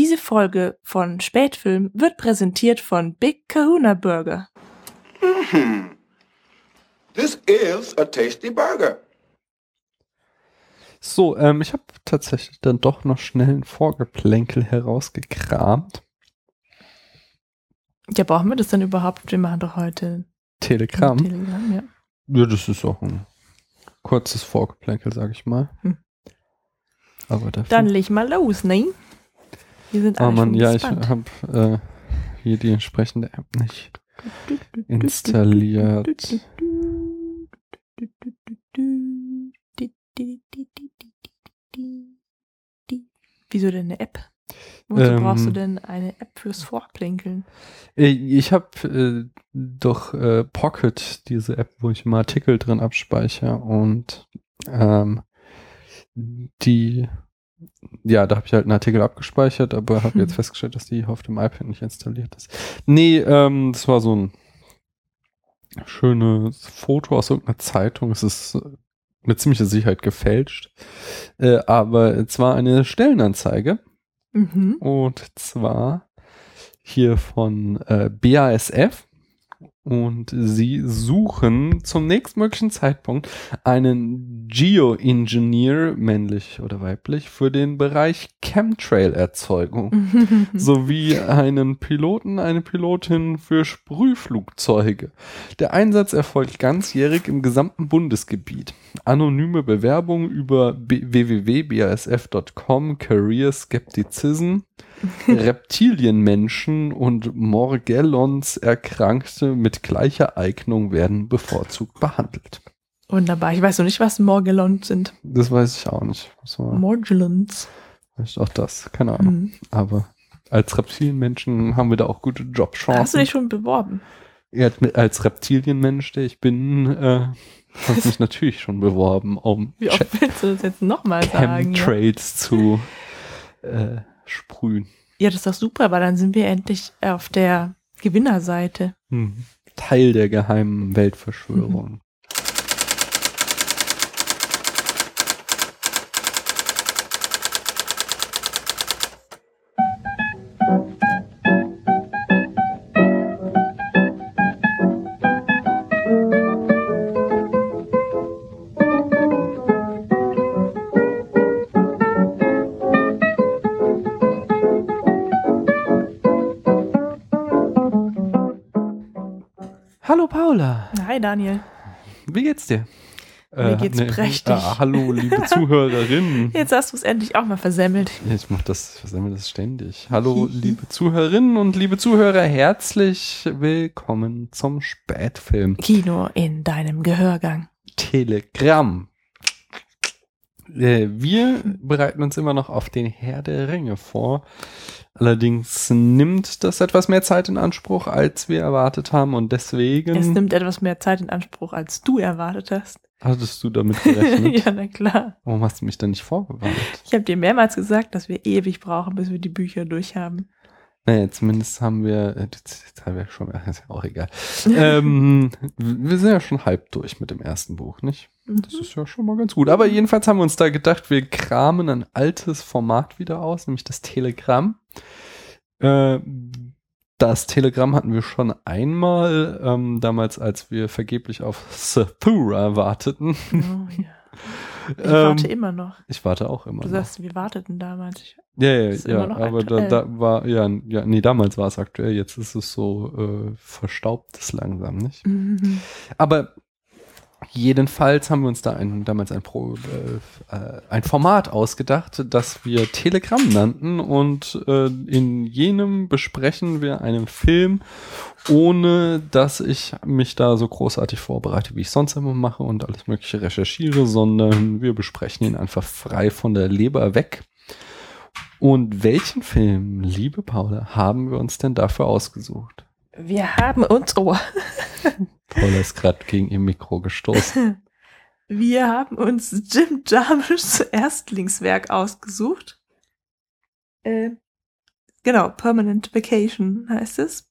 Diese Folge von Spätfilm wird präsentiert von Big Kahuna Burger. Mm-hmm. This is a tasty burger. So, ähm, ich habe tatsächlich dann doch noch schnell ein Vorgeplänkel herausgekramt. Ja, brauchen wir das denn überhaupt? Wir machen doch heute Telegram. Telegram, ja. Ja, das ist auch ein kurzes Vorgeplänkel, sag ich mal. Hm. Aber dafür. Dann leg mal los, ne? Wir sind Ah alle Mann, schon ja, ich gespannt. habe äh, hier die entsprechende App nicht installiert. Wieso denn eine App? Wozu Ähm, brauchst du denn eine App fürs Vorplinkeln? Äh, Ich habe äh, doch äh, Pocket, diese App, wo ich immer Artikel drin abspeichere und ähm, die, ja, da habe ich halt einen Artikel abgespeichert, aber habe jetzt festgestellt, dass die auf dem iPad nicht installiert ist. Nee, ähm, das war so ein schönes Foto aus irgendeiner Zeitung. Es ist mit ziemlicher Sicherheit gefälscht, äh, aber es war eine Stellenanzeige Mhm. und zwar hier von äh, BASF. Und sie suchen zum nächstmöglichen Zeitpunkt einen Geoengineer, männlich oder weiblich, für den Bereich Chemtrail-Erzeugung. Mhm. Sowie einen Piloten, eine Pilotin für Sprühflugzeuge. Der Einsatz erfolgt ganzjährig im gesamten Bundesgebiet. Anonyme Bewerbung über www.basf.com, Career Skepticism, Reptilienmenschen und Morgellons Erkrankte mit gleicher Eignung werden bevorzugt behandelt. Wunderbar. Ich weiß noch nicht, was Morgellons sind. Das weiß ich auch nicht. War Morgellons. vielleicht auch das, keine Ahnung. Mhm. Aber als Reptilienmenschen haben wir da auch gute Jobchancen. Hast du dich schon beworben? Ja, als Reptilienmensch, der ich bin, äh, habe ich mich natürlich schon beworben, um Wie oft willst du das jetzt nochmal sagen? Ja? Chemtrails zu äh, sprühen. ja, das ist doch super, weil dann sind wir endlich auf der Gewinnerseite. Hm. Teil der geheimen Weltverschwörung. Hallo Daniel. wie geht's dir? Mir geht's prächtig. Ah, hallo, liebe Zuhörerinnen. Jetzt hast du es endlich auch mal versemmelt. Ich mach das, versemmel das ständig. Hallo, liebe Zuhörerinnen und liebe Zuhörer, herzlich willkommen zum Spätfilm Kino in deinem Gehörgang. Telegramm. Äh, Wir bereiten uns immer noch auf den Herr der Ringe vor. Allerdings nimmt das etwas mehr Zeit in Anspruch, als wir erwartet haben und deswegen Es nimmt etwas mehr Zeit in Anspruch, als du erwartet hast. hattest du damit gerechnet. ja, na klar. Warum hast du mich dann nicht vorgewarnt? Ich habe dir mehrmals gesagt, dass wir ewig brauchen, bis wir die Bücher durchhaben. Naja, zumindest haben wir, äh, jetzt, haben wir schon, ist ja auch egal. ähm, wir sind ja schon halb durch mit dem ersten Buch, nicht? Das ist ja schon mal ganz gut. Aber jedenfalls haben wir uns da gedacht, wir kramen ein altes Format wieder aus, nämlich das Telegramm. Äh, das Telegramm hatten wir schon einmal, ähm, damals, als wir vergeblich auf Sathura warteten. Oh, ja. Ich Ähm, warte immer noch. Ich warte auch immer Du noch. sagst, wir warteten damals. Ich, Ja, ja, Ist ja, aber da, da war, ja, ja, nee, damals war es aktuell, jetzt ist es so äh, verstaubtes langsam, nicht? Mhm. Aber jedenfalls haben wir uns da ein, damals ein, Pro, äh, äh, ein Format ausgedacht, das wir Telegramm nannten und äh, in jenem besprechen wir einen Film, ohne dass ich mich da so großartig vorbereite, wie ich sonst immer mache und alles mögliche recherchiere, sondern wir besprechen ihn einfach frei von der Leber weg. Und welchen Film, liebe Paula, haben wir uns denn dafür ausgesucht? Wir haben uns, oh, Paula ist gerade gegen ihr Mikro gestoßen. wir haben uns Jim Jarmuschs Erstlingswerk ausgesucht. Äh, genau, Permanent Vacation heißt es.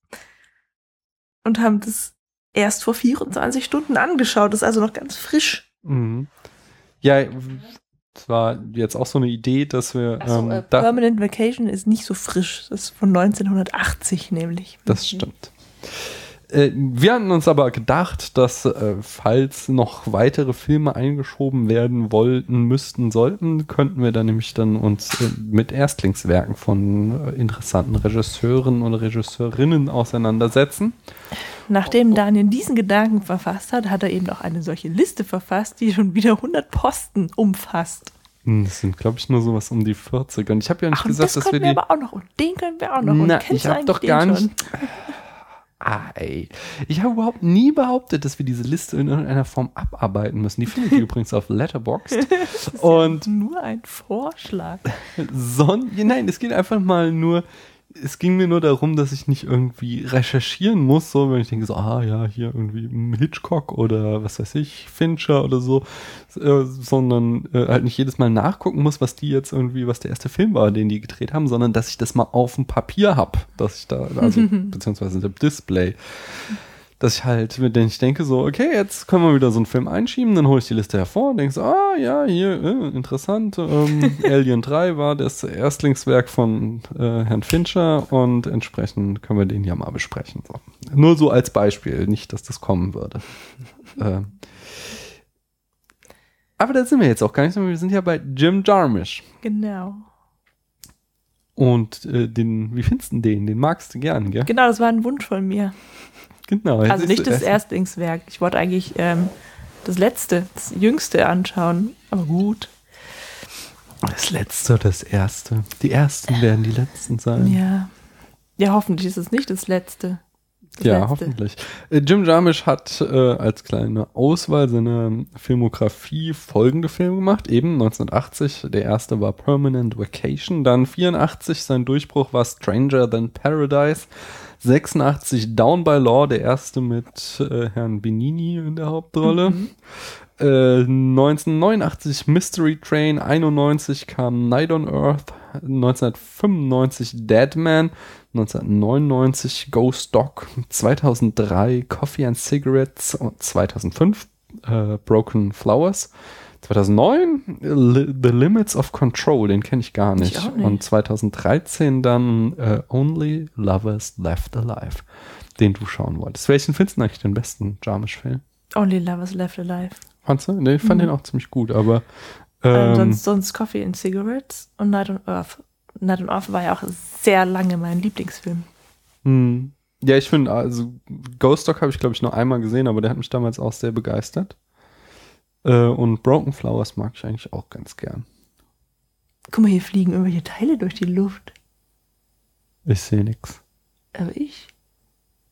Und haben das erst vor 24 Stunden angeschaut. Das ist also noch ganz frisch. Mhm. Ja, Das war jetzt auch so eine Idee, dass wir. Also, ähm, äh, da, Permanent Vacation ist nicht so frisch. Das ist von 1980 nämlich. das stimmt. Äh, wir hatten uns aber gedacht, dass äh, falls noch weitere Filme eingeschoben werden wollten, müssten, sollten, könnten wir dann nämlich dann uns äh, mit Erstlingswerken von äh, interessanten Regisseuren und Regisseurinnen auseinandersetzen. Nachdem Daniel diesen Gedanken verfasst hat, hat er eben auch eine solche Liste verfasst, die schon wieder 100 Posten umfasst. Hm, Das sind, glaube ich, nur sowas um die 40. Und ich habe ja nicht Ach, gesagt, das dass wir können wir die. aber auch noch. Und den können wir auch noch. Na, ich du hab eigentlich doch den gar schon? nicht- Ah, ey. Ich habe überhaupt nie behauptet, dass wir diese Liste in irgendeiner Form abarbeiten müssen. Die findet ihr übrigens auf Letterboxd. Und Nur ein Vorschlag. Son ja, nein, es geht einfach mal nur, es ging mir nur darum, dass ich nicht irgendwie recherchieren muss, so wenn ich denke so, ah ja, hier irgendwie Hitchcock oder was weiß ich, Fincher oder so, äh, sondern äh, halt nicht jedes Mal nachgucken muss, was die jetzt irgendwie, was der erste Film war, den die gedreht haben, sondern dass ich das mal auf dem Papier hab, dass ich da, also beziehungsweise im Display. Dass ich halt, mit denen ich denke so, okay, jetzt können wir wieder so einen Film einschieben, dann hole ich die Liste hervor und denke so, ah, ja, hier, äh, interessant, ähm, Alien 3 war das Erstlingswerk von äh, Herrn Fincher und entsprechend können wir den ja mal besprechen. So. Nur so als Beispiel, nicht, dass das kommen würde. äh, aber da sind wir jetzt auch gar nicht, sondern wir sind ja bei Jim Jarmusch. Genau. Und äh, den, wie findest du den? Den magst du gern, gell? Genau, das war ein Wunsch von mir. Genau. Also nicht das er- Erstlingswerk. Ich wollte eigentlich ähm, das letzte, das jüngste anschauen. Aber gut. Das letzte, das erste. Die ersten werden die letzten sein. Ja. Ja, hoffentlich ist es nicht das letzte. Das ja, letzte. hoffentlich. Äh, Jim Jarmusch hat äh, als kleine Auswahl seiner Filmografie folgende Filme gemacht. Eben 1980, der erste war Permanent Vacation. Dann 84, sein Durchbruch war Stranger Than Paradise. 86 Down by Law, der erste mit äh, Herrn Benini in der Hauptrolle. Äh, 1989 Mystery Train, 91 kam Night on Earth, 1995 Dead Man, 1999 Ghost Dog, 2003 Coffee and Cigarettes und 2005 äh, Broken Flowers. 2009 Li The Limits of Control, den kenne ich gar nicht. Ich nicht. Und 2013 dann äh, Only Lovers Left Alive, den du schauen wolltest. Welchen findest du eigentlich den besten Jarmusch-Film? Only Lovers Left Alive. Fandst du? Nee, ich fand den auch ziemlich gut, aber Ähm, ähm, sonst, sonst Coffee and Cigarettes und Night on Earth. Night on Earth war ja auch sehr lange mein Lieblingsfilm. hm. ja, ich finde, also Ghost Dog habe ich glaube ich nur einmal gesehen, aber der hat mich damals auch sehr begeistert. Äh, und Broken Flowers mag ich eigentlich auch ganz gern. Guck mal, hier fliegen irgendwelche Teile durch die Luft. Ich sehe nix. Aber ich.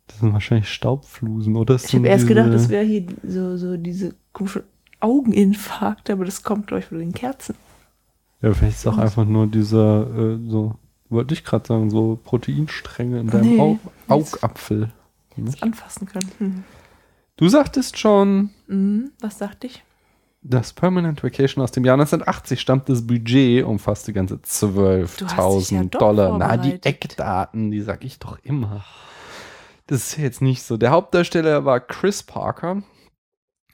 Das sind wahrscheinlich Staubflusen, oder? Das Ich habe erst gedacht, das wäre hier so, so diese komischen Augeninfarkte, aber das kommt, glaube ich, von den Kerzen. Ja, vielleicht ist es auch einfach nur dieser, äh, so, wollte ich gerade sagen, so Proteinstränge in deinem Nee, Au nichts. Augapfel. Das anfassen können. Hm. Du sagtest schon, Mhm, was sagte ich? Das Permanent Vacation aus dem Jahr 1980 stammt das Budget umfasste ganze Du hast dich ja 12.000 doch Dollar. Na, die. Eckdaten, die sag ich doch immer. Das ist jetzt nicht so. Der Hauptdarsteller war Chris Parker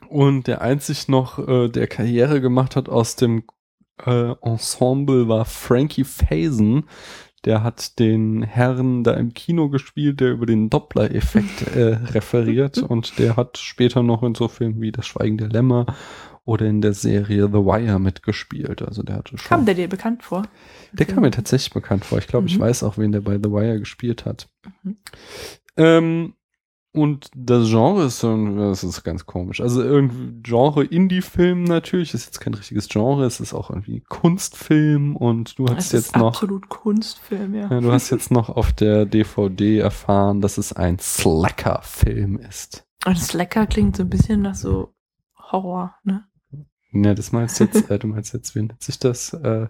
und der einzig noch, äh, der Karriere gemacht hat aus dem äh, Ensemble war Frankie Faison. Der hat den Herrn da im Kino gespielt, der über den Doppler-Effekt äh, referiert und der hat später noch in so Filmen wie Das Schweigen der Lämmer oder in der Serie The Wire mitgespielt. Also der hatte schon. Kam der dir bekannt vor? Der kam mir tatsächlich bekannt vor. Ich glaube, ich Mhm. weiß auch, wen der bei The Wire gespielt hat. Mhm. Ähm, und das Genre ist, so das ist ganz komisch. Also irgendwie Genre Indie-Film natürlich, ist jetzt kein richtiges Genre, es ist auch irgendwie Kunstfilm und du hast jetzt ist noch, absolut Kunstfilm, ja. ja, du hast jetzt noch auf der DVD erfahren, dass es ein Slacker-Film ist. Und Slacker klingt so ein bisschen nach so Horror, ne? Ja, das meinst du jetzt, äh, du meinst jetzt, wie nennt sich das? Äh,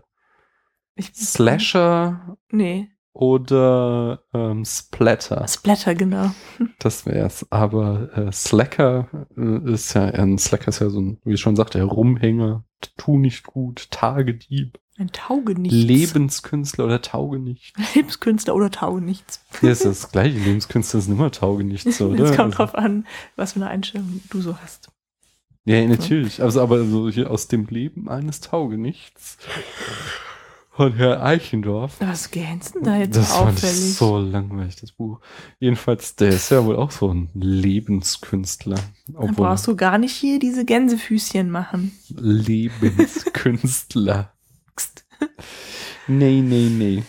Slasher Nee, oder ähm, Splatter? Splatter, genau. Das wär's. Aber äh, Slacker äh, ist ja, ein Slacker ist ja so ein, wie ich schon sagte, Rumhänger, tu nicht gut, Tagedieb, Ein Taugenichts. Lebenskünstler oder Taugenicht. Lebenskünstler oder Taugenichts. Ja, ist das gleiche. Lebenskünstler sind immer Taugenicht, so, oder? Es kommt Also, drauf an, was für eine Einstellung du so hast. Ja, natürlich. Also, aber so hier aus dem Leben eines Taugenichts von Herr Eichendorff. Was gähnst denn da jetzt Das so fand ich auffällig? so langweilig, das Buch. Jedenfalls, der ist ja wohl auch so ein Lebenskünstler. Dann brauchst du gar nicht hier diese Gänsefüßchen machen. Lebenskünstler. nee, nee, nee.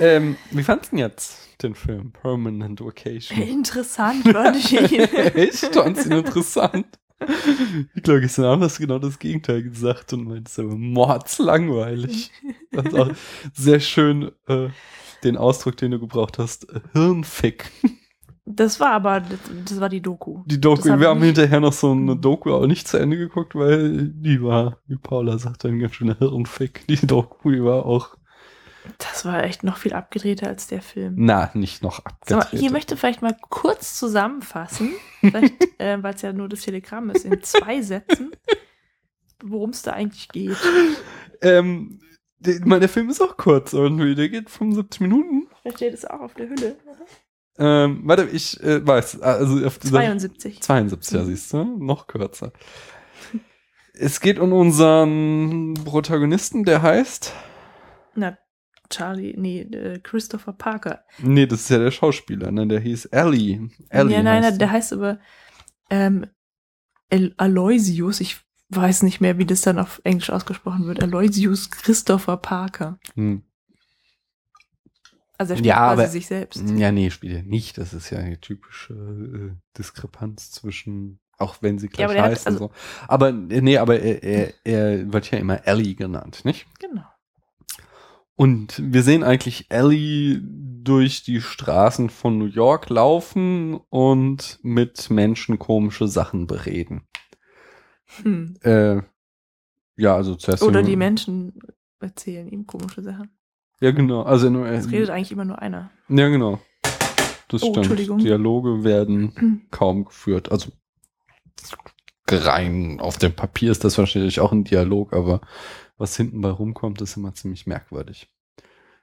Ähm, wie fandst du denn jetzt den Film Permanent Vacation? Interessant, würde ich ihn. Echt? Ihn interessant? Ich glaube, gestern Abend hast du genau das Gegenteil gesagt und meinst aber mordslangweilig. Das ist auch sehr schön äh, den Ausdruck, den du gebraucht hast. äh, Hirnfick. Das war aber, das, war die Doku. Die Doku, wir ich haben hinterher noch so eine Doku auch nicht zu Ende geguckt, weil die war, wie Paula sagt, ein ganz schöner Hirnfick. Die Doku, die war auch, Das war echt noch viel abgedrehter als der Film. na, nicht noch Sag mal, abgedreht. ihr möchte vielleicht mal kurz zusammenfassen, äh, weil es ja nur das Telegramm ist, in zwei Sätzen, worum es da eigentlich geht. Ähm, der, der Film ist auch kurz irgendwie. Der geht 75 Minuten. Vielleicht steht es auch auf der Hülle. Ähm, warte, ich äh, weiß, also auf dieser 72. 72, ja, Mhm. siehst du, noch kürzer. Es geht um unseren Protagonisten, der heißt. Na, Charlie, nee, äh, Christopher Parker. Nee, das ist ja der Schauspieler, ne? Der hieß Ellie. Ellie ja, nein, heißt der er. heißt aber ähm, Aloysius. Ich weiß nicht mehr, wie das dann auf Englisch ausgesprochen wird. Aloysius Christopher Parker. Hm. Also er spielt Ja, quasi aber- sich selbst. Ja, nee, spielt er nicht. Das ist ja eine typische äh, Diskrepanz zwischen, auch wenn sie Ja, gleich aber der hat- heißen. also- so. Aber äh, nee, aber er, er, er wird ja immer Ellie genannt, nicht? Genau. Und wir sehen eigentlich Ellie durch die Straßen von New York laufen und mit Menschen komische Sachen bereden. Hm. Äh, ja, also zuerst. Oder die Menschen erzählen ihm komische Sachen. Ja, genau. Also nur, Es redet eigentlich immer nur einer. ja, genau. Das Oh, stimmt. Entschuldigung. Dialoge werden Hm. kaum geführt. Also rein auf dem Papier ist das wahrscheinlich auch ein Dialog, aber was hinten bei rumkommt, ist immer ziemlich merkwürdig.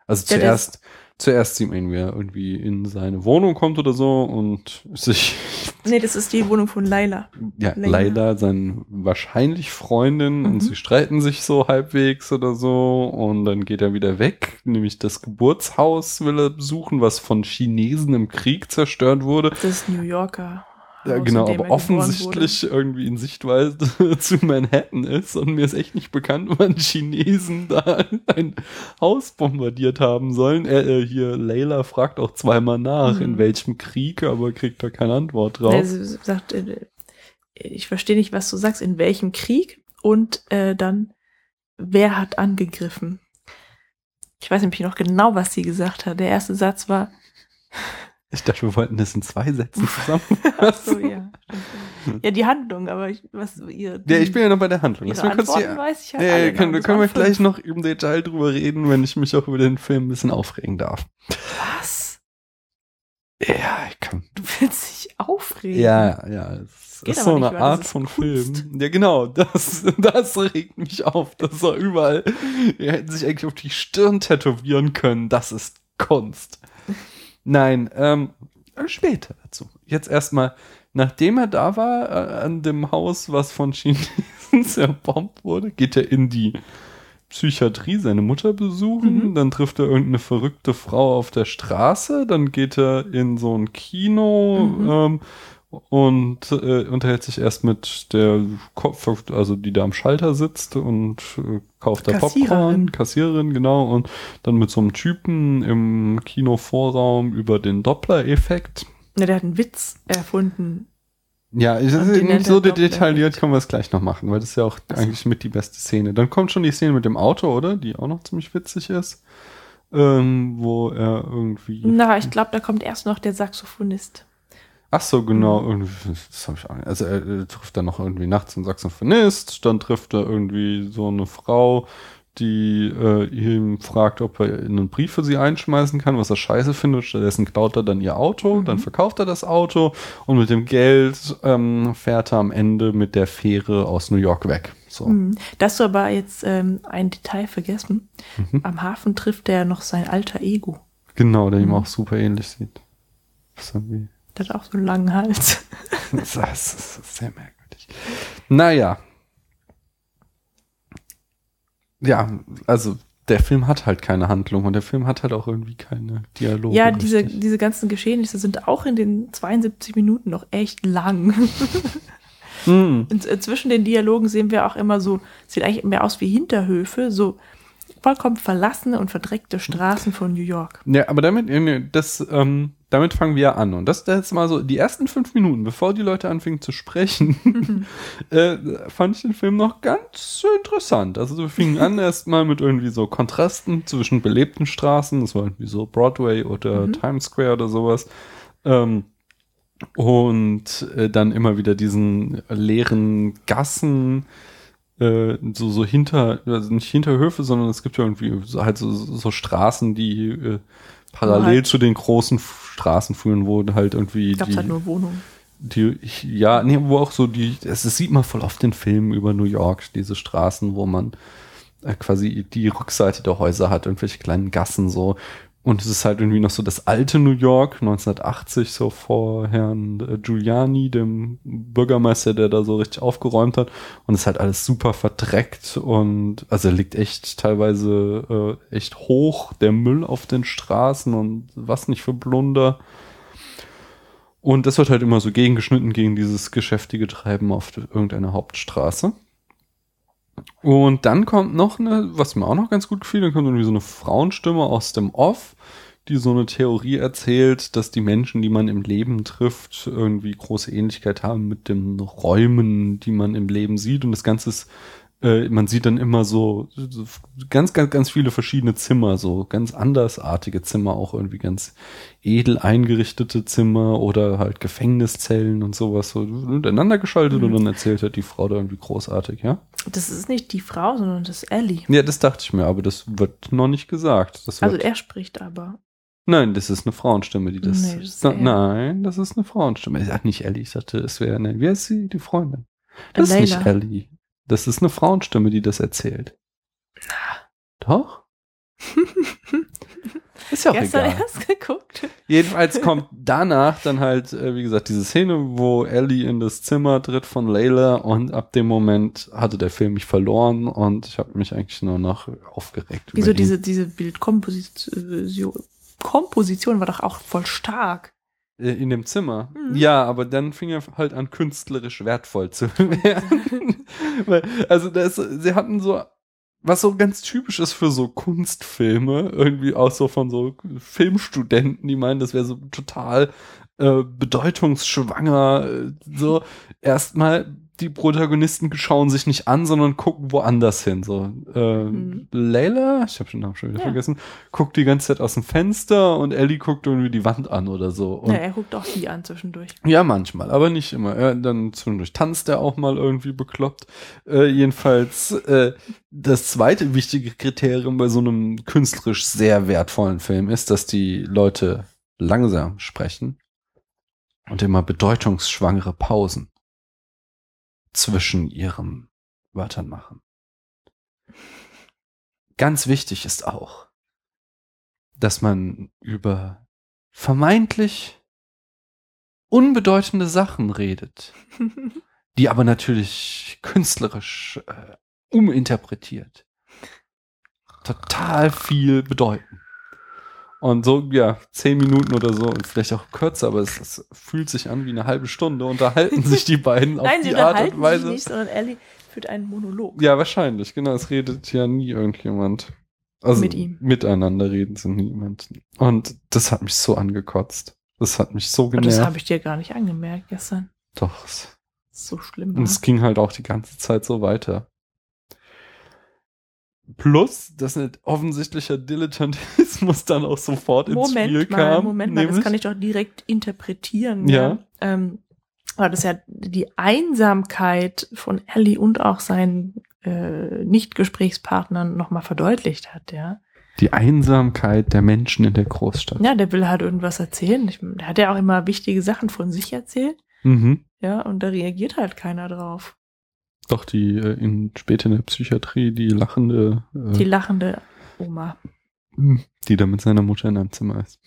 Also Ja, zuerst, zuerst sieht man ihn, wie er irgendwie in seine Wohnung kommt oder so und sich, Nee, das ist die Wohnung von Laila. ja, Laila. leider sein wahrscheinlich Freundin Mhm. und sie streiten sich so halbwegs oder so und dann geht er wieder weg, nämlich das Geburtshaus will er besuchen, was von Chinesen im Krieg zerstört wurde. Das ist New Yorker. Ja, Haus, genau, aber er offensichtlich irgendwie in Sichtweise zu Manhattan ist und mir ist echt nicht bekannt, wann Chinesen da ein Haus bombardiert haben sollen. Er, äh, hier, Layla fragt auch zweimal nach, Mhm. in welchem Krieg, aber kriegt da keine Antwort drauf. wurde. Er sagt, äh, ich verstehe nicht, was du sagst, in welchem Krieg und äh, dann, wer hat angegriffen? Ich weiß nämlich noch genau, was sie gesagt hat. Der erste Satz war, Ich dachte, wir wollten das in zwei Sätzen ach zusammenfassen. so, ja. Ja, die Handlung, aber ich, was ihr. Ja, ich bin ja noch bei der Handlung. Ihre mal kurz Antworten die, weiß ich halt ja, ja, können, können wir waren gleich fünf. noch im Detail drüber reden, wenn ich mich auch über den Film ein bisschen aufregen darf. Was? Ja, ich kann Du willst dich aufregen? Ja, ja, es Geht ist so eine Art von Kunst. Film. Ja, genau, das, das regt mich auf. Das war überall. Die hätten sich eigentlich auf die Stirn tätowieren können. Das ist Kunst. Nein, ähm, später dazu. Jetzt erstmal, nachdem er da war, äh, an dem Haus, was von Chinesen zerbombt wurde, geht er in die Psychiatrie seine Mutter besuchen, Mhm. dann trifft er irgendeine verrückte Frau auf der Straße, dann geht er in so ein Kino Mhm. ähm, und äh, unterhält sich erst mit der Kopf, also die da am Schalter sitzt und äh, kauft da Popcorn, Kassiererin. Genau, und dann mit so einem Typen im Kinovorraum über den Doppler-Effekt. Ja, der hat einen Witz erfunden. Ja, es ist den nicht so er detailliert, können wir es gleich noch machen, weil das ist ja auch Ach so. eigentlich mit die beste Szene. Dann kommt schon die Szene mit dem Auto, oder? Die auch noch ziemlich witzig ist. Ähm, wo er irgendwie. Na, ich glaube, da kommt erst noch der Saxophonist. Ach so, genau. Irgendwie, das habe ich auch nicht. Also er, er trifft dann noch irgendwie nachts einen Saxophonist, dann trifft er irgendwie so eine Frau, die äh, ihm fragt, ob er einen Brief für sie einschmeißen kann, was er scheiße findet. Stattdessen klaut er dann ihr Auto, Mhm. dann verkauft er das Auto und mit dem Geld ähm, fährt er am Ende mit der Fähre aus New York weg. So. Mhm. Da hast du aber jetzt ähm, ein Detail vergessen. Mhm. Am Hafen trifft er noch sein alter Ego. Genau, der ihm Mhm. auch super ähnlich sieht. Das ist irgendwie Der hat auch so einen langen Hals. das ist sehr merkwürdig. Naja. Ja, also der Film hat halt keine Handlung und der Film hat halt auch irgendwie keine Dialoge. Ja, diese, richtig. diese ganzen Geschehnisse sind auch in den 72 Minuten noch echt lang. Hm. Und äh, zwischen den Dialogen sehen wir auch immer so, sieht eigentlich mehr aus wie Hinterhöfe, so vollkommen verlassene und verdreckte Straßen von New York. Ja, aber damit, das, ähm, damit fangen wir an. Und das, das ist mal so, die ersten fünf Minuten, bevor die Leute anfingen zu sprechen, äh, fand ich den Film noch ganz interessant. Also wir fingen an erstmal mit irgendwie so Kontrasten zwischen belebten Straßen, das war irgendwie so Broadway oder Mhm. Times Square oder sowas. Ähm, und äh, dann immer wieder diesen leeren Gassen, äh, so, so hinter, also nicht Hinterhöfe, sondern es gibt ja irgendwie so, halt so, so Straßen, die äh, parallel halt- zu den großen Straßen führen, wo halt irgendwie es hat nur Wohnungen. die, ja, nee, wo auch so die, es das sieht man voll oft in Filmen über New York, diese Straßen, wo man äh, quasi die Rückseite der Häuser hat, irgendwelche kleinen Gassen so. Und es ist halt irgendwie noch so das alte New York, 1980, so vor Herrn äh, Giuliani, dem Bürgermeister, der da so richtig aufgeräumt hat. Und es ist halt alles super verdreckt und also liegt echt teilweise äh, echt hoch, der Müll auf den Straßen und was nicht für Blunder. Und das wird halt immer so gegengeschnitten gegen dieses geschäftige Treiben auf irgendeiner Hauptstraße. Und dann kommt noch eine, was mir auch noch ganz gut gefiel, dann kommt irgendwie so eine Frauenstimme aus dem Off, die so eine Theorie erzählt, dass die Menschen, die man im Leben trifft, irgendwie große Ähnlichkeit haben mit den Räumen, die man im Leben sieht. Und das Ganze ist, äh, man sieht dann immer so, so ganz, ganz, ganz viele verschiedene Zimmer, so ganz andersartige Zimmer, auch irgendwie ganz edel eingerichtete Zimmer oder halt Gefängniszellen und sowas so untereinander geschaltet Mhm. und dann erzählt halt die Frau da irgendwie großartig, ja? Das ist nicht die Frau, sondern das ist Ellie. Ja, das dachte ich mir, aber das wird noch nicht gesagt. Das Also er spricht aber. nein, das ist eine Frauenstimme, die das. Nee, das ist Na, nein, das ist eine Frauenstimme. Ich sag nicht Ellie, ich dachte, es wäre, nein, wie heißt sie, die Freundin? Das ist nicht. Ellie. Das ist eine Frauenstimme, die das erzählt. Doch? ist ja auch Gestern egal. erst geguckt. Jedenfalls kommt danach dann halt, äh, wie gesagt, diese Szene, wo Ellie in das Zimmer tritt von Layla und ab dem Moment hatte der Film mich verloren und ich habe mich eigentlich nur noch aufgeregt. Wieso diese, diese Bildkomposition Komposition war doch auch voll stark. Äh, In dem Zimmer. Mhm. Ja, aber dann fing er halt an, künstlerisch wertvoll zu werden. Weil, also das, sie hatten so, was so ganz typisch ist für so Kunstfilme, irgendwie auch so von so Filmstudenten, die meinen, das wäre so total äh, bedeutungsschwanger. äh, So erstmal die Protagonisten schauen sich nicht an, sondern gucken woanders hin. So äh, Mhm. Layla, ich habe den Namen schon wieder Ja. vergessen, guckt die ganze Zeit aus dem Fenster und Ellie guckt irgendwie die Wand an oder so. Und Ja, er guckt auch sie an zwischendurch. ja, manchmal, aber nicht immer. Ja, dann zwischendurch tanzt er auch mal irgendwie bekloppt. Äh, jedenfalls, äh, das zweite wichtige Kriterium bei so einem künstlerisch sehr wertvollen Film ist, dass die Leute langsam sprechen und immer bedeutungsschwangere Pausen zwischen ihren Wörtern machen. Ganz wichtig ist auch, dass man über vermeintlich unbedeutende Sachen redet, die aber natürlich künstlerisch äh, uminterpretiert total viel bedeuten. Und so, ja, zehn Minuten oder so, und vielleicht auch kürzer, aber es, es fühlt sich an wie eine halbe Stunde, unterhalten sich die beiden auf Nein, die Art und Weise. sich nicht, sondern Ellie führt einen Monolog. Ja, wahrscheinlich, genau. Es redet ja nie irgendjemand. Also Mit ihm. Miteinander reden sie niemand. Und das hat mich so angekotzt. Das hat mich so Und das genervt. habe ich dir gar nicht angemerkt gestern. Doch. So schlimm. Und es ging halt auch die ganze Zeit so weiter. Plus, dass ein offensichtlicher Dilettantismus dann auch sofort ins Spiel Moment mal, kam. Moment mal, das kann ich doch direkt interpretieren. Ja. Ähm, weil das ja die Einsamkeit von Ellie und auch seinen äh, Nicht-Gesprächspartnern nochmal verdeutlicht hat, ja. die Einsamkeit der Menschen in der Großstadt. Ja, der will halt irgendwas erzählen. Ich, der hat ja auch immer wichtige Sachen von sich erzählt, Mhm. ja, und da reagiert halt keiner drauf. Doch die äh, in später in der Psychiatrie die lachende, äh, Die lachende Oma. die da mit seiner Mutter in einem Zimmer ist.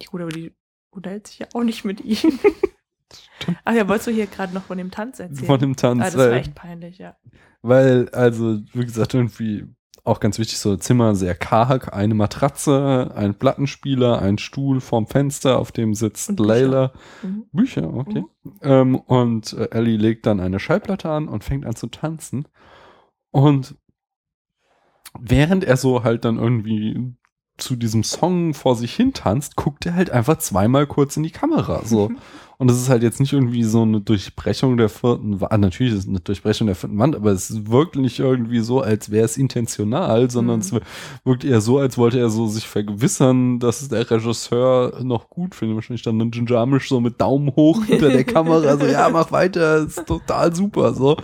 Die Gut, aber die unterhält sich ja auch nicht mit ihm. Ach ja, wolltest du hier gerade noch von dem Tanz erzählen? Von dem Tanz, Ah, das war äh, echt peinlich, ja. Weil, also, wie gesagt, irgendwie auch ganz wichtig, so Zimmer sehr karg, eine Matratze, ein Plattenspieler, ein Stuhl vorm Fenster, auf dem sitzt Und Bücher. Layla. Mhm. Bücher, okay. Ähm, und äh, Ellie legt dann eine Schallplatte an und fängt an zu tanzen. Und während er so halt dann irgendwie zu diesem Song vor sich hin tanzt, guckt er halt einfach zweimal kurz in die Kamera. So. Und das ist halt jetzt nicht irgendwie so eine Durchbrechung der vierten Wand. Natürlich ist es eine Durchbrechung der vierten Wand, aber es wirkt nicht irgendwie so, als wäre es intentional, sondern Mhm. es wirkt eher so, als wollte er so sich vergewissern, dass der Regisseur noch gut findet. Wahrscheinlich dann ein Ginjamisch so mit Daumen hoch hinter der Kamera, so, ja, mach weiter, ist total super, so.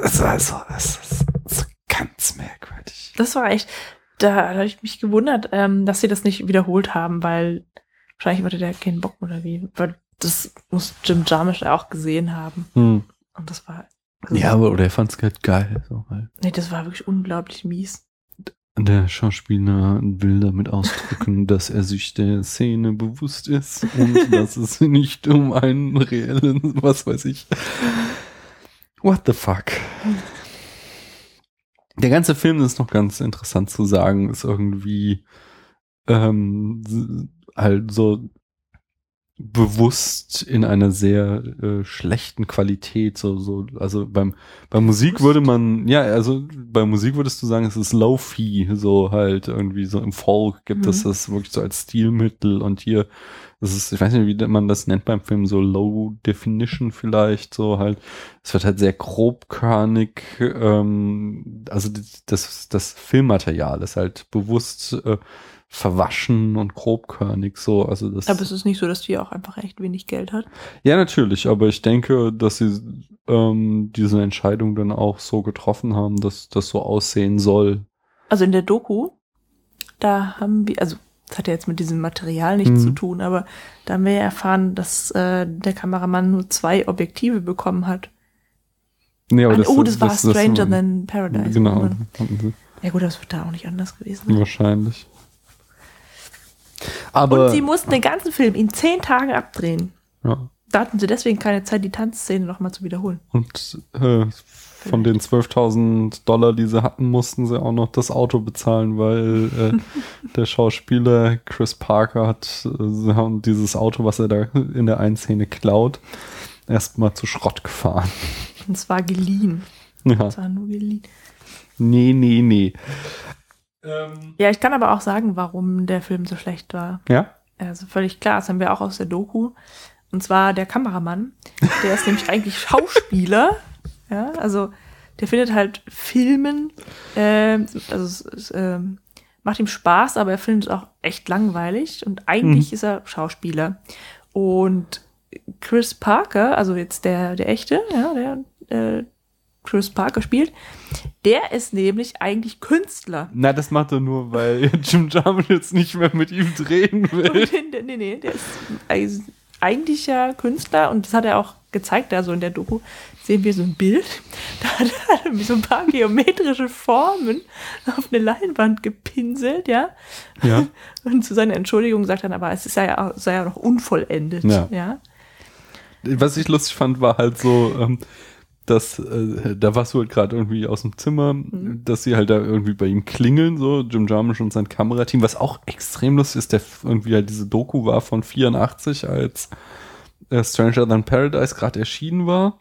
Es war so, es ist so ganz merkwürdig. Das war echt, da habe ich mich gewundert, ähm, dass sie das nicht wiederholt haben, weil wahrscheinlich hatte der keinen Bock oder wie. Weil das muss Jim Jarmusch auch gesehen haben. Hm. Und das war. also- Ja, aber oder er fand es halt geil. So, halt. Nee, das war wirklich unglaublich mies. Der Schauspieler will damit ausdrücken, dass er sich der Szene bewusst ist und dass es nicht um einen reellen, was weiß ich. What the fuck? Der ganze Film ist noch ganz interessant zu sagen, ist irgendwie ähm, halt so bewusst in einer sehr äh, schlechten Qualität so so also beim bei Musik würde man ja also bei Musik würdest du sagen es ist low-fi so halt irgendwie so im Folk gibt es Mhm. das wirklich so als Stilmittel und hier das ist ich weiß nicht wie man das nennt beim Film so Low Definition vielleicht so halt es wird halt sehr grobkörnig ähm, also das das, das Filmmaterial ist halt bewusst äh, verwaschen und grobkörnig so also das Aber es ist nicht so, dass die auch einfach echt wenig Geld hat. ja, natürlich, aber ich denke, dass sie ähm, diese Entscheidung dann auch so getroffen haben, dass das so aussehen soll. Also in der Doku, da haben wir, also das hat ja jetzt mit diesem Material nichts Mhm. zu tun, aber da haben wir ja erfahren, dass äh, der Kameramann nur zwei Objektive bekommen hat. Nee, Ah, oh, das, war Stranger das- Than Paradise. Genau, Ja gut, das wird da auch nicht anders gewesen wahrscheinlich. Aber Und sie mussten den ganzen Film in zehn Tagen abdrehen. ja, Da hatten sie deswegen keine Zeit, die Tanzszene nochmal zu wiederholen. und äh, von den 12.000 Dollar, die sie hatten, mussten sie auch noch das Auto bezahlen, weil äh, der Schauspieler Chris Parker hat, äh, dieses Auto, was er da in der einen Szene klaut, erstmal zu Schrott gefahren. Und es war geliehen. Ja. Es war nur geliehen. Nee, nee, nee. Ja, ich kann aber auch sagen, warum der Film so schlecht war. Ja? Also völlig klar, das haben wir auch aus der Doku. Und zwar der Kameramann, der ist nämlich eigentlich Schauspieler. Ja, also der findet halt Filmen, ähm, also es, ähm, macht ihm Spaß, aber er findet es auch echt langweilig. Und eigentlich Mhm. ist er Schauspieler. Und Chris Parker, also jetzt der, der echte, ja, der äh, Chris Parker spielt, der ist nämlich eigentlich Künstler. Na, das macht er nur, weil Jim Jarmusch jetzt nicht mehr mit ihm drehen will. nee, nee, nee, der ist ein eigentlicher Künstler und das hat er auch gezeigt, also in der Doku sehen wir so ein Bild, da hat er so ein paar geometrische Formen auf eine Leinwand gepinselt, ja. Ja. Und zu seiner Entschuldigung sagt dann aber, es sei ja, sei ja noch unvollendet, Ja. ja. Was ich lustig fand, war halt so, ähm, dass äh, da warst du halt gerade irgendwie aus dem Zimmer, dass sie halt da irgendwie bei ihm klingeln, so Jim Jarmusch und sein Kamerateam, was auch extrem lustig ist, der irgendwie halt diese Doku war von 84, als äh, Stranger Than Paradise gerade erschienen war.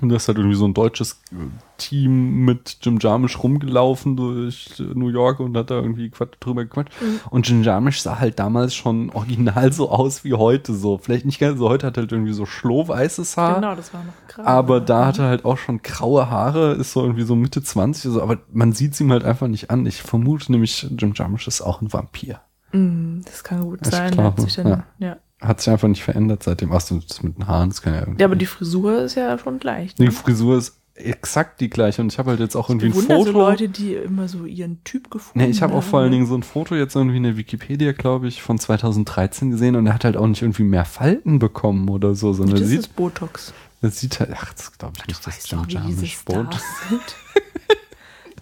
Und das hat irgendwie so ein deutsches äh, Team mit Jim Jarmusch rumgelaufen durch äh, New York und hat da irgendwie Quatsch, drüber gequatscht. Und Jim Jarmusch sah halt damals schon original so aus wie heute so. Vielleicht nicht ganz so, heute hat er halt irgendwie so schlohweißes Haar. Genau, das war noch krass. Aber da hat er halt auch schon graue Haare, ist so irgendwie so Mitte 20, so, aber man sieht ihm halt einfach nicht an. Ich vermute nämlich, Jim Jarmusch ist auch ein Vampir. Mm, das kann gut Ist sein. dann, ja. ja. Hat sich einfach nicht verändert seitdem. Ach das mit den Haaren, das kann ja irgendwie. ja, aber die Frisur ist ja schon gleich. die Ne? Frisur ist exakt die gleiche und ich habe halt jetzt auch irgendwie ein Foto. so Leute, die immer so ihren Typ gefunden Nee, ich habe auch haben, vor allen ne? Dingen so ein Foto jetzt irgendwie in der Wikipedia, glaube ich, von 2013 gesehen und er hat halt auch nicht irgendwie mehr Falten bekommen oder so, sondern Das sieht, ist Botox. das sieht halt, ach, das glaube ich nicht, das Weißt ist Jim Jarmusch Boot.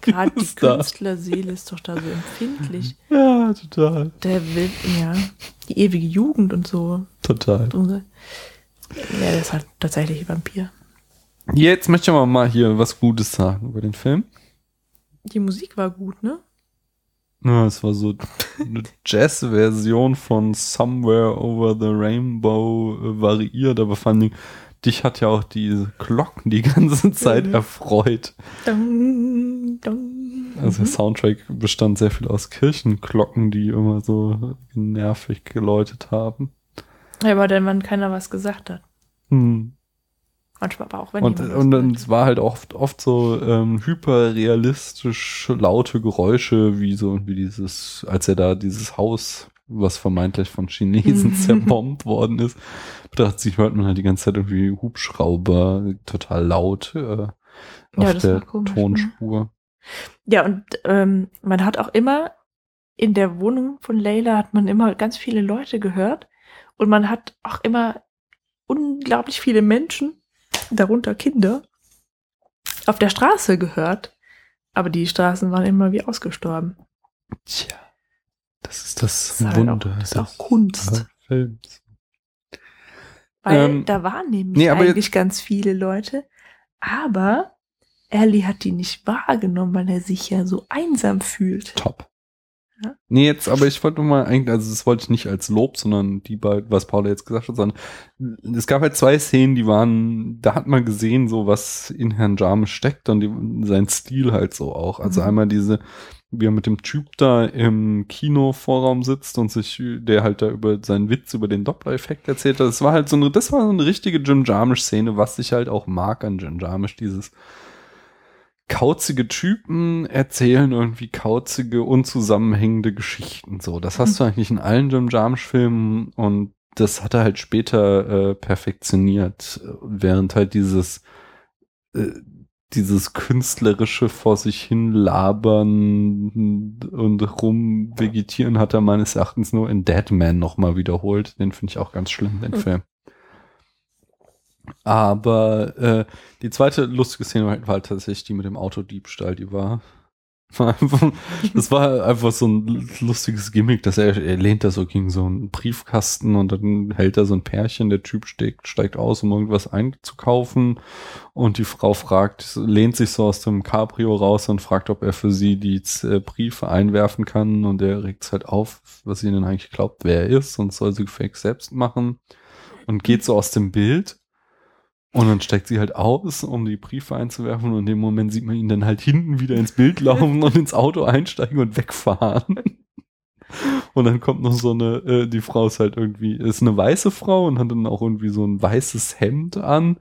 Gerade die. Künstlerseele ist doch da so empfindlich. Ja, total, Der will, ja, die ewige Jugend und so. total. Ja, der ist halt tatsächlich ein Vampir. Jetzt möchte ich mal hier was Gutes sagen über den Film. Die Musik war gut, ne? Ja, es war so eine Jazz-Version von Somewhere Over the Rainbow äh, variiert, aber fand ich, dich hat ja auch diese Glocken die ganze Zeit Mhm. erfreut. Also der Soundtrack bestand sehr viel aus Kirchenglocken, die immer so nervig geläutet haben. Ja, aber dann, wenn keiner was gesagt hat. Hm. Manchmal aber auch, wenn Und, und dann es war halt oft, oft so ähm, hyperrealistisch laute Geräusche, wie so wie dieses, als er da dieses Haus, was vermeintlich von Chinesen Mhm. zerbombt worden ist, plötzlich hört man halt die ganze Zeit irgendwie Hubschrauber total laut äh, auf Ja, der komisch, ne? Tonspur. Ja, und ähm, man hat auch immer in der Wohnung von Leila hat man immer ganz viele Leute gehört und man hat auch immer unglaublich viele Menschen, darunter Kinder, auf der Straße gehört. Aber die Straßen waren immer wie ausgestorben. Tja, das ist das, Das ist halt auch- Wunder das ist auch Kunst. Films. Weil Ähm, da waren nämlich nee, aber eigentlich ganz viele Leute. Aber Ellie hat die nicht wahrgenommen, weil er sich ja so einsam fühlt. Top. Ja. Nee, jetzt, aber ich wollte nur mal eigentlich, also das wollte ich nicht als Lob, sondern die beiden, was Paula jetzt gesagt hat, sondern es gab halt zwei Szenen, die waren, da hat man gesehen, so was in Herrn Jarmusch steckt und die, sein Stil halt so auch. Also Mhm. einmal diese, wie er mit dem Typ da im Kinovorraum sitzt und sich, der halt da über seinen Witz über den Doppler-Effekt erzählt hat. Das war halt so eine, das war so eine richtige Jim Jarmusch-Szene, was ich halt auch mag an Jim Jarmusch, dieses kauzige Typen erzählen irgendwie kauzige, unzusammenhängende Geschichten. So, das hast du eigentlich in allen Jim Jarmusch-Filmen und das hat er halt später äh, perfektioniert, während halt dieses äh, dieses künstlerische vor sich hin labern und rumvegetieren hat er meines Erachtens nur in Deadman nochmal wiederholt. Den finde ich auch ganz schlimm, den Mhm. Film. Aber äh, die zweite lustige Szene war halt tatsächlich die mit dem Autodiebstahl, die war. Das war einfach so ein lustiges Gimmick, dass er, er lehnt da so gegen so einen Briefkasten und dann hält da so ein Pärchen, der Typ steigt, steigt aus, um irgendwas einzukaufen. Und die Frau fragt, lehnt sich so aus dem Cabrio raus und fragt, ob er für sie die äh, Briefe einwerfen kann. Und er regt es halt auf, was sie denn eigentlich glaubt, wer er ist und soll sie fake selbst machen. Und geht so aus dem Bild und dann steigt sie halt aus, um die Briefe einzuwerfen und in dem Moment sieht man ihn dann halt hinten wieder ins Bild laufen und ins Auto einsteigen und wegfahren. Und dann kommt noch so eine, äh, die Frau ist halt irgendwie, ist eine weiße Frau und hat dann auch irgendwie so ein weißes Hemd an.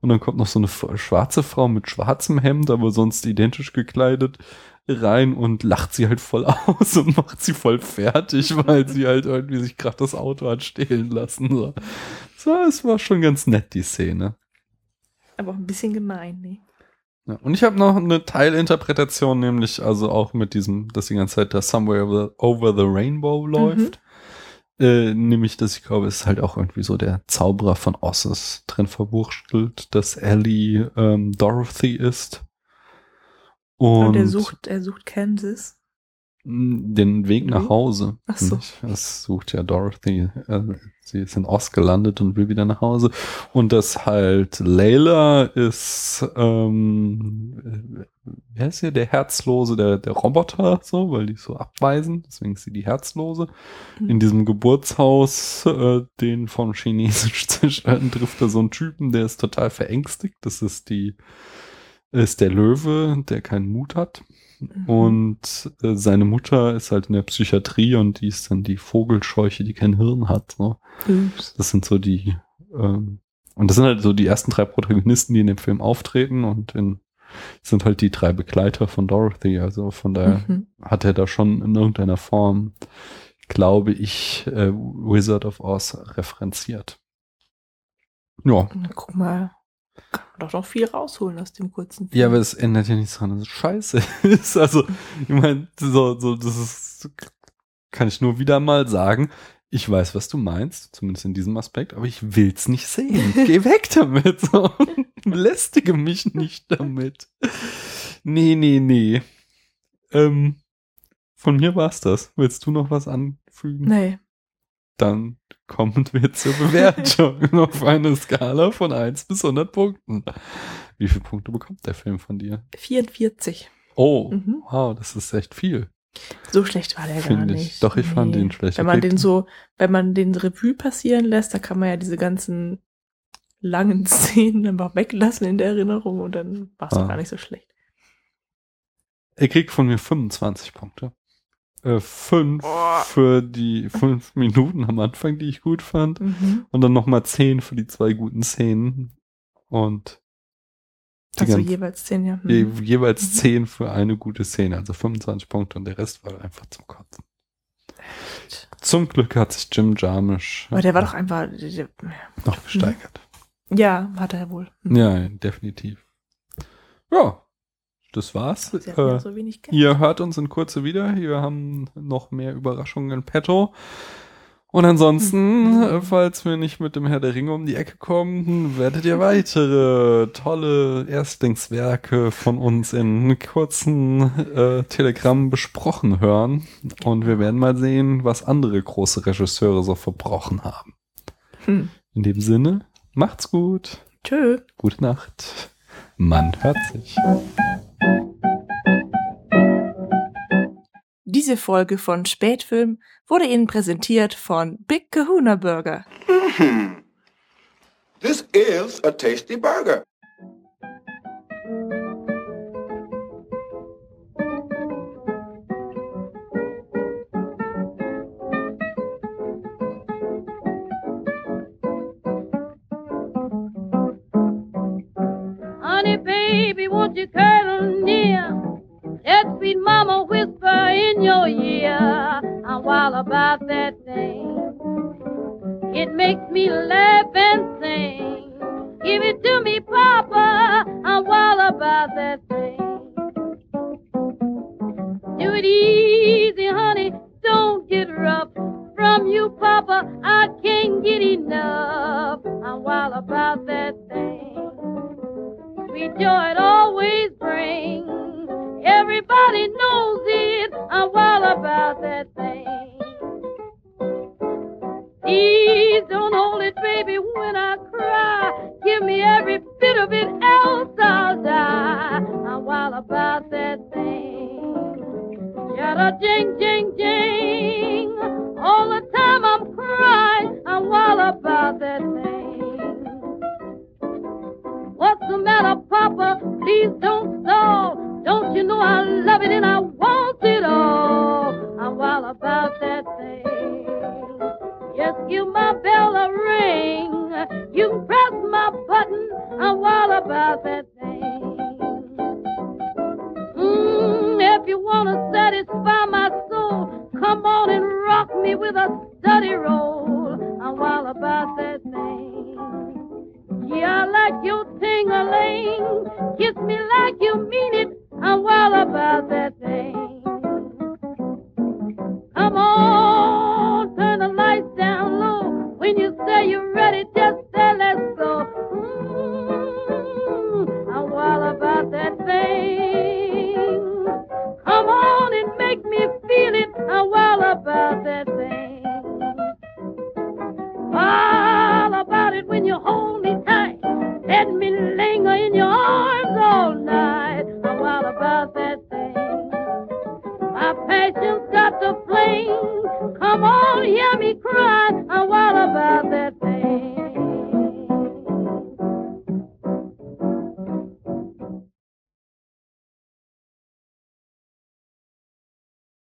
Und dann kommt noch so eine schwarze Frau mit schwarzem Hemd, aber sonst identisch gekleidet rein und lacht sie halt voll aus und macht sie voll fertig, weil sie halt irgendwie sich gerade das Auto hat stehlen lassen. So. so, es war schon ganz nett, die Szene. Aber auch ein bisschen gemein, ne? Ja, und ich habe noch eine Teilinterpretation, nämlich also auch mit diesem, dass die ganze Zeit da Somewhere over the, Rainbow läuft. Äh, nämlich, dass ich glaube, es ist halt auch irgendwie so der Zauberer von ist drin verwurschtelt, dass Ellie ähm, Dorothy ist. Und, Und er sucht, er sucht Kansas. Den Weg nach Mhm. Hause. Ach so. Das sucht ja Dorothy. Äh, sie ist in Oz gelandet und will wieder nach Hause. Und das halt Layla ist, ähm, äh, wer ist hier der Herzlose, der, der Roboter, so, weil die so abweisen. Deswegen ist sie die Herzlose. Mhm. In diesem Geburtshaus, äh, den von Chinesisch zerstörten, trifft er so einen Typen, der ist total verängstigt. Das ist die, ist der Löwe, der keinen Mut hat. Mhm. Und äh, seine Mutter ist halt in der Psychiatrie und die ist dann die Vogelscheuche, die kein Hirn hat. So. Ups. Das sind so die, ähm, und das sind halt so die ersten drei Protagonisten, die in dem Film auftreten und in, sind halt die drei Begleiter von Dorothy. Also von daher Mhm. hat er da schon in irgendeiner Form, glaube ich, äh, Wizard of Oz referenziert. Ja. Guck mal. Kann man doch noch viel rausholen aus dem kurzen Film. Ja, aber es ändert ja nichts daran, dass es scheiße ist. Also, ich meine, so, so, das ist, kann ich nur wieder mal sagen. Ich weiß, was du meinst, zumindest in diesem Aspekt, aber ich will's nicht sehen. Geh weg damit. So. Belästige mich nicht damit. Nee, nee, nee. Ähm, von mir war's das. Willst du noch was anfügen? Nee. Dann kommen wir zur Bewertung auf eine Skala von 1 bis 100 Punkten. Wie viele Punkte bekommt der Film von dir? 44. Oh, Mhm. wow, das ist echt viel. So schlecht war der gar Finde ich. nicht. Doch, ich fand ihn schlecht. Wenn man den so, wenn man den Revue passieren lässt, da kann man ja diese ganzen langen Szenen einfach weglassen in der Erinnerung und dann war es Ah. doch gar nicht so schlecht. Er kriegt von mir 25 Punkte. Äh, fünf für die fünf Minuten am Anfang, die ich gut fand. Mhm. Und dann nochmal 10 für die zwei guten Szenen. Und Also jeweils zehn, ja. je, Mhm. jeweils Mhm. 10 für eine gute Szene. Also 25 Punkte und der Rest war einfach zum Kotzen. Zum Glück hat sich Jim Jarmusch Aber der war doch einfach, der, noch gesteigert. ja, hat er wohl. Mhm. Ja, definitiv. Ja, das war's. Hatten ja Äh, so. Ihr hört uns in Kurze wieder. Wir haben noch mehr Überraschungen in petto. Und ansonsten, Mhm. äh, falls wir nicht mit dem Herr der Ringe um die Ecke kommen, werdet ihr weitere tolle Erstlingswerke von uns in kurzen äh, Telegrammen besprochen hören. Und wir werden mal sehen, was andere große Regisseure so verbrochen haben. Hm. In dem Sinne, macht's gut. Tschö. Gute Nacht. Man hört sich. Diese Folge von Spätfilm wurde Ihnen präsentiert von Big Kahuna Burger. Hmm. This is a tasty burger. Baby, won't you cuddle near? Let sweet mama whisper in your ear. I'm wild about that thing. It makes me laugh and sing. Give it to me, come on and rock me with a study roll. I'm wild about that thing. Yeah, I like your ting-a-ling. Kiss me like you mean it. I'm wild about that